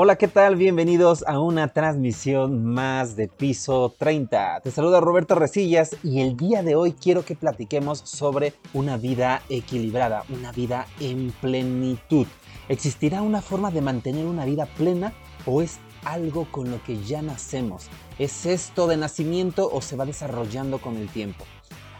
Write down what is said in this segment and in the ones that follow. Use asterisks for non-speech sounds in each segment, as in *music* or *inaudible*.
Hola, ¿qué tal? Bienvenidos a una transmisión más de Piso 30. Te saluda Roberto Resillas y el día de hoy quiero que platiquemos sobre una vida equilibrada, una vida en plenitud. ¿Existirá una forma de mantener una vida plena o es algo con lo que ya nacemos? ¿Es esto de nacimiento o se va desarrollando con el tiempo?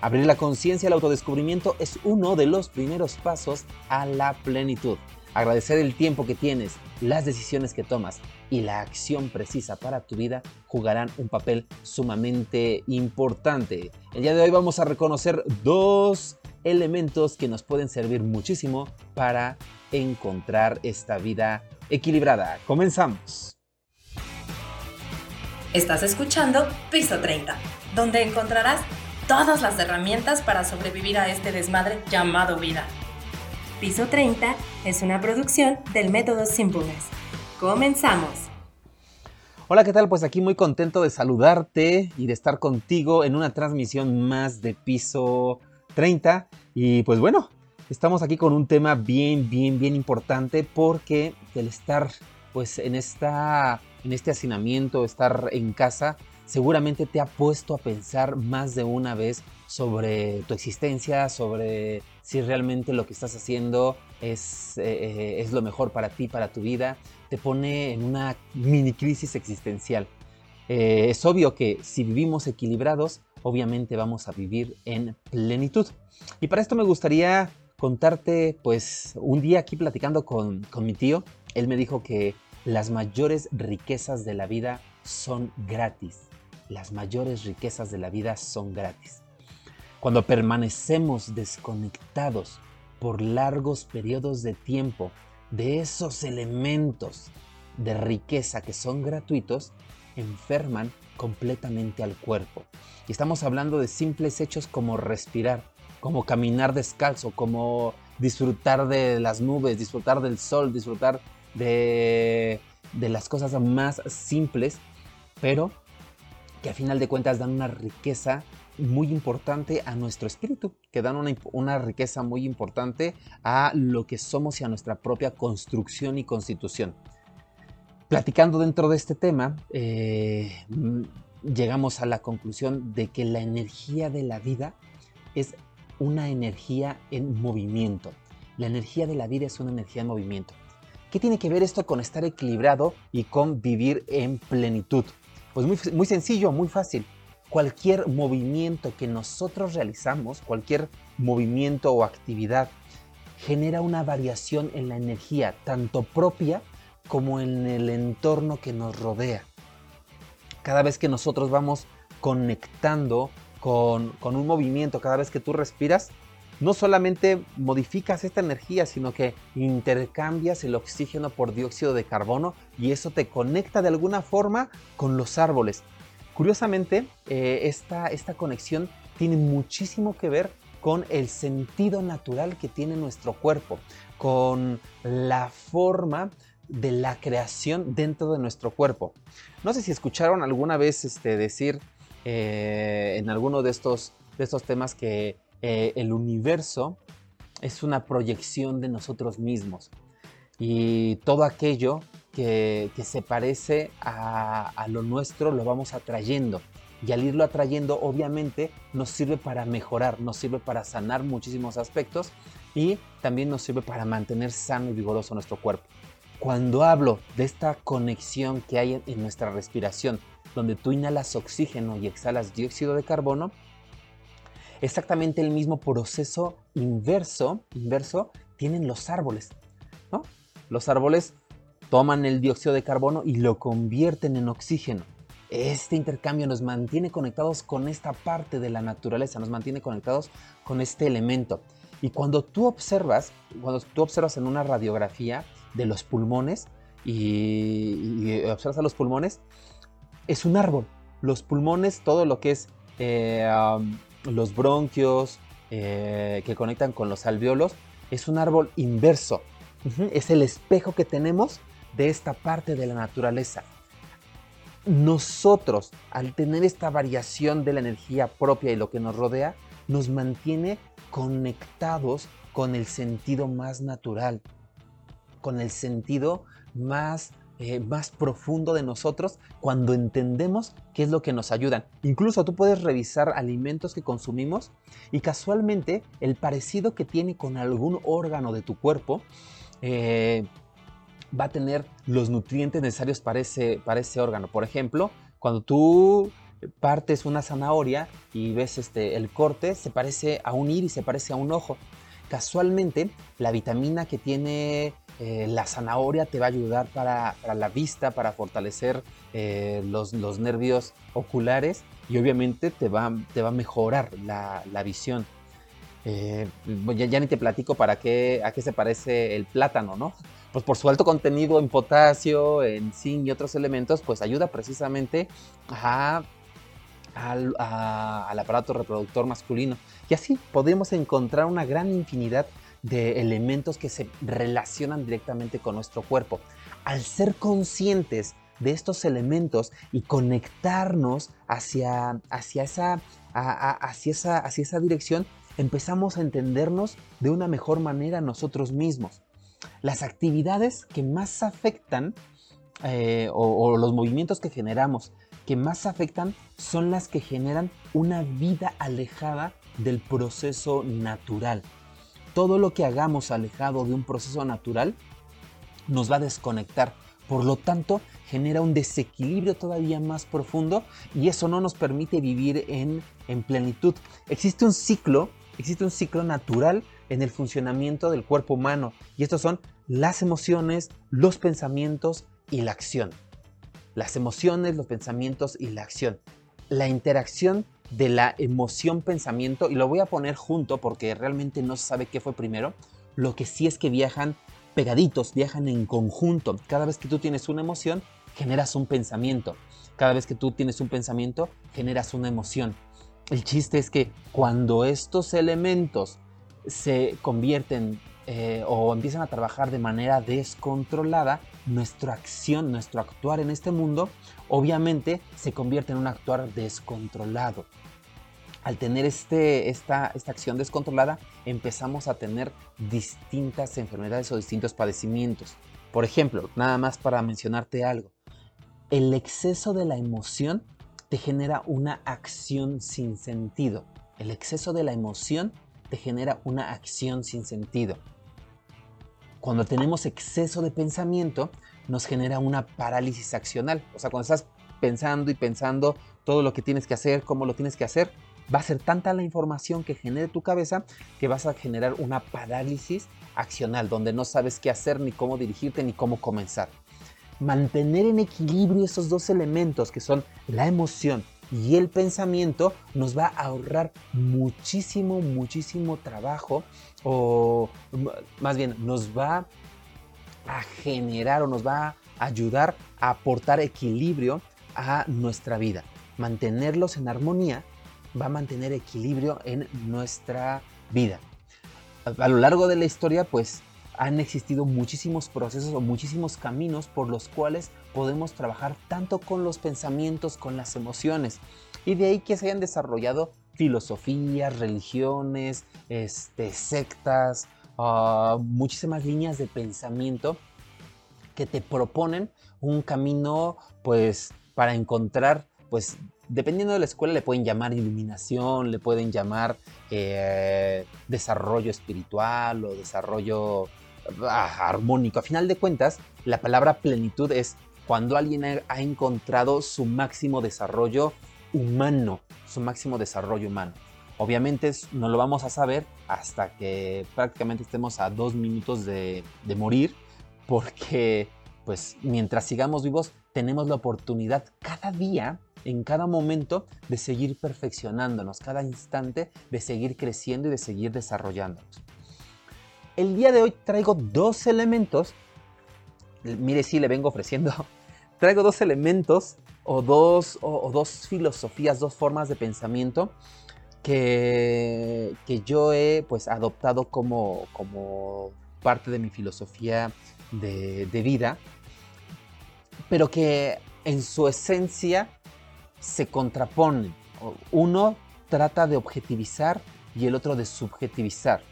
Abrir la conciencia al autodescubrimiento es uno de los primeros pasos a la plenitud. Agradecer el tiempo que tienes, las decisiones que tomas y la acción precisa para tu vida jugarán un papel sumamente importante. El día de hoy vamos a reconocer dos elementos que nos pueden servir muchísimo para encontrar esta vida equilibrada. Comenzamos. Estás escuchando Piso 30, donde encontrarás todas las herramientas para sobrevivir a este desmadre llamado vida. Piso 30 es una producción del método Simpleness. Comenzamos. Hola, ¿qué tal? Pues aquí muy contento de saludarte y de estar contigo en una transmisión más de Piso 30. Y pues bueno, estamos aquí con un tema bien, bien, bien importante porque el estar pues en, esta, en este hacinamiento, estar en casa, seguramente te ha puesto a pensar más de una vez sobre tu existencia, sobre si realmente lo que estás haciendo es, eh, es lo mejor para ti, para tu vida, te pone en una mini crisis existencial. Eh, es obvio que si vivimos equilibrados, obviamente vamos a vivir en plenitud. Y para esto me gustaría contarte, pues, un día aquí platicando con, con mi tío, él me dijo que las mayores riquezas de la vida son gratis. Las mayores riquezas de la vida son gratis. Cuando permanecemos desconectados por largos periodos de tiempo de esos elementos de riqueza que son gratuitos, enferman completamente al cuerpo. Y estamos hablando de simples hechos como respirar, como caminar descalzo, como disfrutar de las nubes, disfrutar del sol, disfrutar de, las cosas más simples, pero que a final de cuentas dan una riqueza muy importante a nuestro espíritu, que dan una, riqueza muy importante a lo que somos y a nuestra propia construcción y constitución. Platicando dentro de este tema, eh, mm, llegamos a la conclusión de que la energía de la vida es una energía en movimiento. La energía de la vida es una energía en movimiento. ¿Qué tiene que ver esto con estar equilibrado y con vivir en plenitud? Pues muy, muy sencillo, muy fácil cualquier movimiento que nosotros realizamos, cualquier movimiento o actividad, genera una variación en la energía, tanto propia como en el entorno que nos rodea. Cada vez que nosotros vamos conectando con, un movimiento, cada vez que tú respiras, no solamente modificas esta energía, sino que intercambias el oxígeno por dióxido de carbono y eso te conecta de alguna forma con los árboles. Curiosamente, eh, esta, esta conexión tiene muchísimo que ver con el sentido natural que tiene nuestro cuerpo, con la forma de la creación dentro de nuestro cuerpo. No sé si escucharon alguna vez este, decir eh, en alguno de estos, de estos temas que eh, el universo es una proyección de nosotros mismos y todo aquello que, se parece a, lo nuestro lo vamos atrayendo. Y al irlo atrayendo, obviamente, nos sirve para mejorar, nos sirve para sanar muchísimos aspectos y también nos sirve para mantener sano y vigoroso nuestro cuerpo. Cuando hablo de esta conexión que hay en, nuestra respiración, donde tú inhalas oxígeno y exhalas dióxido de carbono, exactamente el mismo proceso inverso, inverso tienen los árboles. ¿no? Los árboles toman el dióxido de carbono y lo convierten en oxígeno. Este intercambio nos mantiene conectados con esta parte de la naturaleza, nos mantiene conectados con este elemento. Y cuando tú observas, cuando tú observas en una radiografía de los pulmones y, observas a los pulmones, es un árbol. Los pulmones, todo lo que es eh, los bronquios eh, que conectan con los alveolos, es un árbol inverso. Es el espejo que tenemos de esta parte de la naturaleza. Nosotros, al tener esta variación de la energía propia y lo que nos rodea, nos mantiene conectados con el sentido más natural, con el sentido más eh, más profundo de nosotros cuando entendemos qué es lo que nos ayudan. Incluso tú puedes revisar alimentos que consumimos y casualmente el parecido que tiene con algún órgano de tu cuerpo eh, va a tener los nutrientes necesarios para ese, para ese órgano. Por ejemplo, cuando tú partes una zanahoria y ves este, el corte, se parece a un iris, se parece a un ojo. Casualmente, la vitamina que tiene eh, la zanahoria te va a ayudar para, la vista, para fortalecer eh, los, nervios oculares y obviamente te va, te va a mejorar la, visión. Eh, ya, ni te platico para qué, a qué se parece el plátano, ¿no? Pues por su alto contenido en potasio, en zinc y otros elementos, pues ayuda precisamente al, al aparato reproductor masculino. Y así podemos encontrar una gran infinidad de elementos que se relacionan directamente con nuestro cuerpo. Al ser conscientes de estos elementos y conectarnos hacia, hacia, esa, hacia, esa, hacia esa dirección, empezamos a entendernos de una mejor manera nosotros mismos. Las actividades que más afectan eh, o los movimientos que generamos que más afectan son las que generan una vida alejada del proceso natural todo lo que hagamos alejado de un proceso natural nos va a desconectar. Por lo tanto, genera un desequilibrio todavía más profundo y eso no nos permite vivir en, en plenitud. Existe un ciclo, existe un ciclo natural en el funcionamiento del cuerpo humano y estos son las emociones, los pensamientos y la acción. Las emociones, los pensamientos y la acción. La interacción de la emoción-pensamiento, y lo voy a poner junto porque realmente no se sabe qué fue primero, lo que sí es que viajan pegaditos, viajan en conjunto. Cada vez que tú tienes una emoción, generas un pensamiento. Cada vez que tú tienes un pensamiento, generas una emoción. El chiste es que cuando estos elementos se convierten eh, o empiezan a trabajar de manera descontrolada, nuestra acción, nuestro actuar en este mundo, obviamente se convierte en un actuar descontrolado. Al tener este, esta, esta acción descontrolada, empezamos a tener distintas enfermedades o distintos padecimientos. Por ejemplo, nada más para mencionarte algo, el exceso de la emoción te genera una acción sin sentido. El exceso de la emoción te genera una acción sin sentido. Cuando tenemos exceso de pensamiento, nos genera una parálisis accional. O sea, cuando estás pensando y pensando todo lo que tienes que hacer, cómo lo tienes que hacer, va a ser tanta la información que genere tu cabeza que vas a generar una parálisis accional, donde no sabes qué hacer, ni cómo dirigirte, ni cómo comenzar. Mantener en equilibrio esos dos elementos que son la emoción y el pensamiento nos va a ahorrar muchísimo, muchísimo trabajo o más bien nos va a generar o nos va a ayudar a aportar equilibrio a nuestra vida. Mantenerlos en armonía va a mantener equilibrio en nuestra vida. A lo largo de la historia, pues han existido muchísimos procesos o muchísimos caminos por los cuales podemos trabajar tanto con los pensamientos, con las emociones. Y de ahí que se hayan desarrollado filosofías, religiones, este, sectas, ah, muchísimas líneas de pensamiento que te proponen un camino pues para encontrar pues dependiendo de la escuela le pueden llamar iluminación, le pueden llamar eh, desarrollo espiritual o desarrollo armónico. A final de cuentas, la palabra plenitud es cuando alguien ha encontrado su máximo desarrollo humano, su máximo desarrollo humano. Obviamente no lo vamos a saber hasta que prácticamente estemos a dos minutos de, de morir, porque pues mientras sigamos vivos tenemos la oportunidad cada día, en cada momento, de seguir perfeccionándonos, cada instante de seguir creciendo y de seguir desarrollándonos. El día de hoy traigo dos elementos, mire si le vengo ofreciendo, *laughs* traigo dos elementos o dos, o, dos filosofías, dos formas de pensamiento que, que yo he pues adoptado como, como parte de mi filosofía de, de vida, pero que en su esencia se contraponen. Uno trata de objetivizar y el otro de subjetivizar.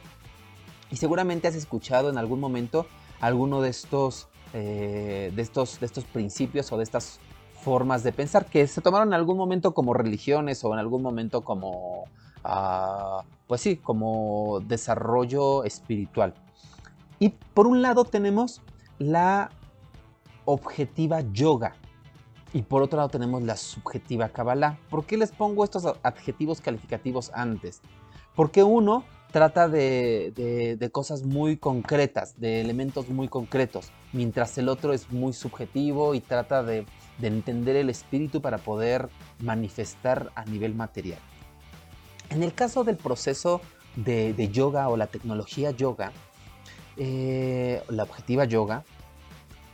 Y seguramente has escuchado en algún momento alguno de estos eh, de, estos, de estos principios o de estas formas de pensar que se tomaron en algún momento como religiones o en algún momento como, ah, pues sí, como desarrollo espiritual. Y por un lado tenemos la objetiva yoga y por otro lado tenemos la subjetiva Kabbalah. ¿Por qué les pongo estos adjetivos calificativos antes? Porque uno trata de, cosas muy concretas, de elementos muy concretos, mientras el otro es muy subjetivo y trata de, entender el espíritu para poder manifestar a nivel material. En el caso del proceso de, yoga o la tecnología yoga, eh, la objetiva yoga,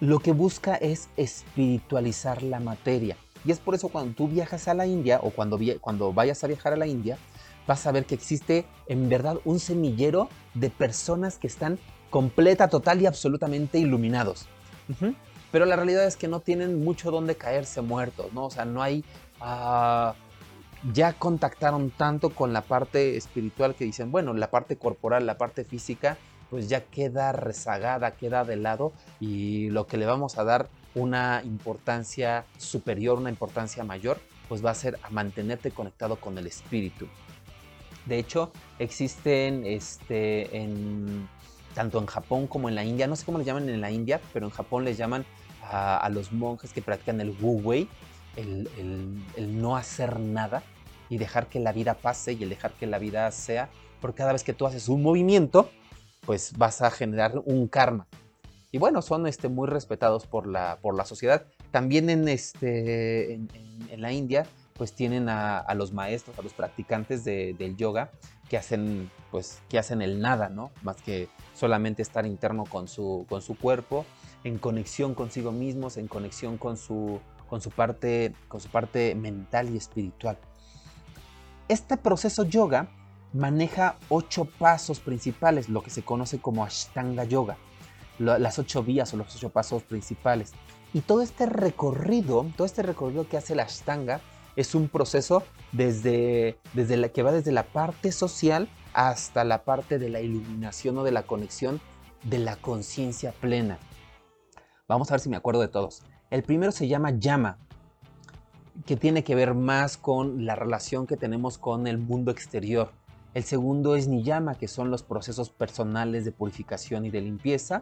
lo que busca es espiritualizar la materia. Y es por eso cuando tú viajas a la India o cuando, cuando vayas a viajar a la India, vas a ver que existe en verdad un semillero de personas que están completa, total y absolutamente iluminados. Pero la realidad es que no tienen mucho donde caerse muertos, ¿no? O sea, no hay... Ah, ya contactaron tanto con la parte espiritual que dicen, bueno, la parte corporal, la parte física, pues ya queda rezagada, queda de lado y lo que le vamos a dar una importancia superior, una importancia mayor, pues va a ser a mantenerte conectado con el espíritu. De hecho, existen este, tanto en Japón como en la India, no sé cómo le llaman en la India, pero en Japón les llaman a, los monjes que practican el Wu Wei, el, el no hacer nada y dejar que la vida pase y el dejar que la vida sea, porque cada vez que tú haces un movimiento, pues vas a generar un karma. Y bueno, son este, muy respetados por la, por la sociedad. También en, este, en, la India, pues tienen a, los maestros, a los practicantes del yoga, que hacen, pues, que hacen el nada, ¿no? Más que solamente estar interno con su, con su cuerpo, en conexión consigo mismos, en conexión con su, con su, parte, con su parte mental y espiritual. Este proceso yoga maneja ocho pasos principales, lo que se conoce como Ashtanga Yoga, las ocho vías o los ocho pasos principales. Y todo este recorrido, todo este recorrido que hace la Ashtanga es un proceso desde, desde la, que va desde la parte social hasta la parte de la iluminación o de la conexión de la conciencia plena. Vamos a ver si me acuerdo de todos. El primero se llama Yama, que tiene que ver más con la relación que tenemos con el mundo exterior el segundo es Niyama, que son los procesos personales de purificación y de limpieza.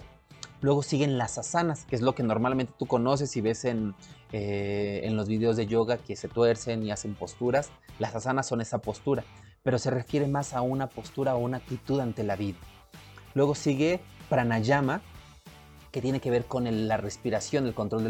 Luego siguen las asanas, que es lo que normalmente tú conoces y ves en, eh, en los videos de yoga que se tuercen y hacen posturas. Las asanas son esa postura, pero se refiere más a una postura o una actitud ante la vida. Luego sigue pranayama, que tiene que ver con la respiración, el control de